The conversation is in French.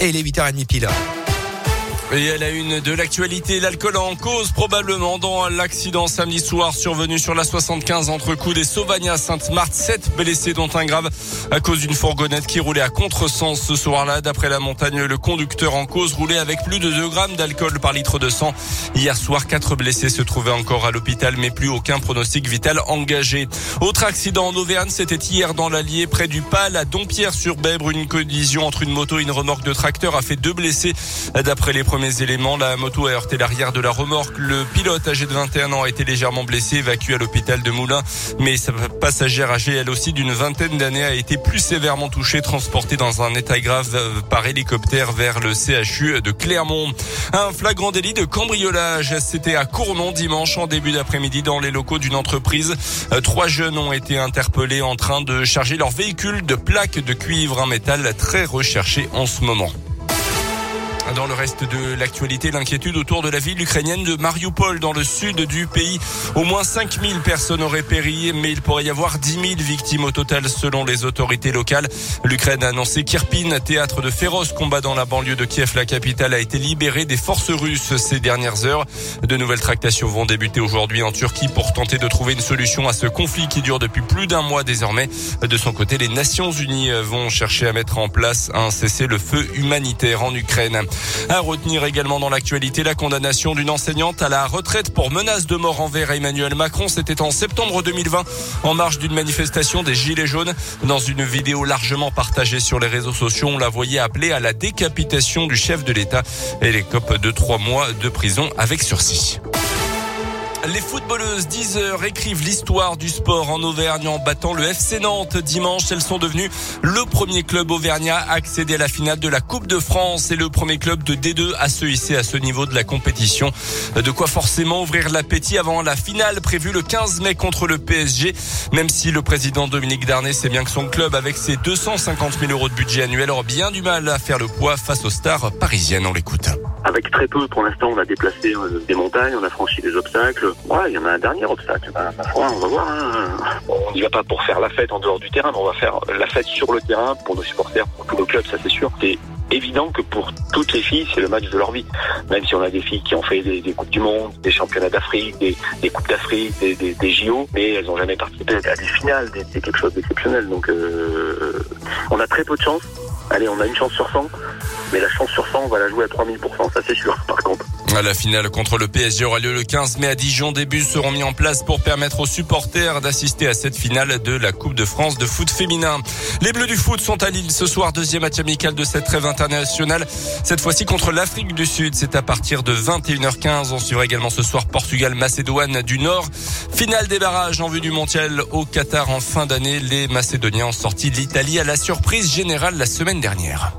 Et les 8h30 pile. Et à la une de l'actualité, l'alcool en cause probablement dans l'accident samedi soir survenu sur la 75 entre Coudes et Sauvagna Sainte-Marthe. Sept blessés dont un grave à cause d'une fourgonnette qui roulait à contresens ce soir-là. D'après la montagne, le conducteur en cause roulait avec plus de 2 grammes d'alcool par litre de sang. Hier soir, quatre blessés se trouvaient encore à l'hôpital, mais plus aucun pronostic vital engagé. Autre accident en Auvergne, c'était hier dans l'Allier, près du Pal, à Dompierre-sur-Bèbre. Une collision entre une moto et une remorque de tracteur a fait deux blessés. D'après les éléments, la moto a heurté l'arrière de la remorque. Le pilote âgé de 21 ans a été légèrement blessé, évacué à l'hôpital de Moulins. Mais sa passagère âgée, elle aussi d'une vingtaine d'années, a été plus sévèrement touchée, transportée dans un état grave euh, par hélicoptère vers le CHU de Clermont. Un flagrant délit de cambriolage, c'était à Cournon dimanche en début d'après-midi dans les locaux d'une entreprise. Euh, trois jeunes ont été interpellés en train de charger leur véhicule de plaques de cuivre, un métal très recherché en ce moment. Dans le reste de l'actualité, l'inquiétude autour de la ville ukrainienne de Mariupol dans le sud du pays. Au moins 5000 personnes auraient péri, mais il pourrait y avoir 10 000 victimes au total selon les autorités locales. L'Ukraine a annoncé qu'Irpin, théâtre de féroces combats dans la banlieue de Kiev, la capitale, a été libéré des forces russes ces dernières heures. De nouvelles tractations vont débuter aujourd'hui en Turquie pour tenter de trouver une solution à ce conflit qui dure depuis plus d'un mois désormais. De son côté, les Nations Unies vont chercher à mettre en place un cessez-le-feu humanitaire en Ukraine. À retenir également dans l'actualité la condamnation d'une enseignante à la retraite pour menace de mort envers Emmanuel Macron. C'était en septembre 2020 en marge d'une manifestation des Gilets jaunes. Dans une vidéo largement partagée sur les réseaux sociaux, on la voyait appeler à la décapitation du chef de l'État et les copes de trois mois de prison avec sursis. Les footballeuses 10 heures écrivent l'histoire du sport en Auvergne en battant le FC Nantes dimanche. Elles sont devenues le premier club auvergnat à accéder à la finale de la Coupe de France et le premier club de D2 à se hisser à ce niveau de la compétition. De quoi forcément ouvrir l'appétit avant la finale prévue le 15 mai contre le PSG. Même si le président Dominique Darnay sait bien que son club avec ses 250 000 euros de budget annuel aura bien du mal à faire le poids face aux stars parisiennes. On l'écoute. Avec très peu, pour l'instant, on a déplacé euh, des montagnes, on a franchi des obstacles. Ouais, il y en a un dernier obstacle. Ben, on va voir. Hein. On n'y va pas pour faire la fête en dehors du terrain, mais on va faire la fête sur le terrain pour nos supporters, pour tous nos clubs, ça c'est sûr. C'est évident que pour toutes les filles, c'est le match de leur vie. Même si on a des filles qui ont fait des, Coupes du Monde, des championnats d'Afrique, des, Coupes d'Afrique, des, des, JO, mais elles n'ont jamais participé à des finales. C'est quelque chose d'exceptionnel. Donc euh, on a très peu de chance. Allez, on a une chance sur 100. Mais la chance sur 100, on va la jouer à 3000%, ça c'est sûr, par contre. La finale contre le PSG aura lieu le 15 mai à Dijon. Des bus seront mis en place pour permettre aux supporters d'assister à cette finale de la Coupe de France de foot féminin. Les Bleus du foot sont à Lille ce soir, deuxième match amical de cette trêve internationale. Cette fois-ci contre l'Afrique du Sud. C'est à partir de 21h15. On suivra également ce soir Portugal-Macédoine du Nord. Finale des barrages en vue du mondial au Qatar en fin d'année. Les Macédoniens ont sorti l'Italie à la surprise générale la semaine dernière.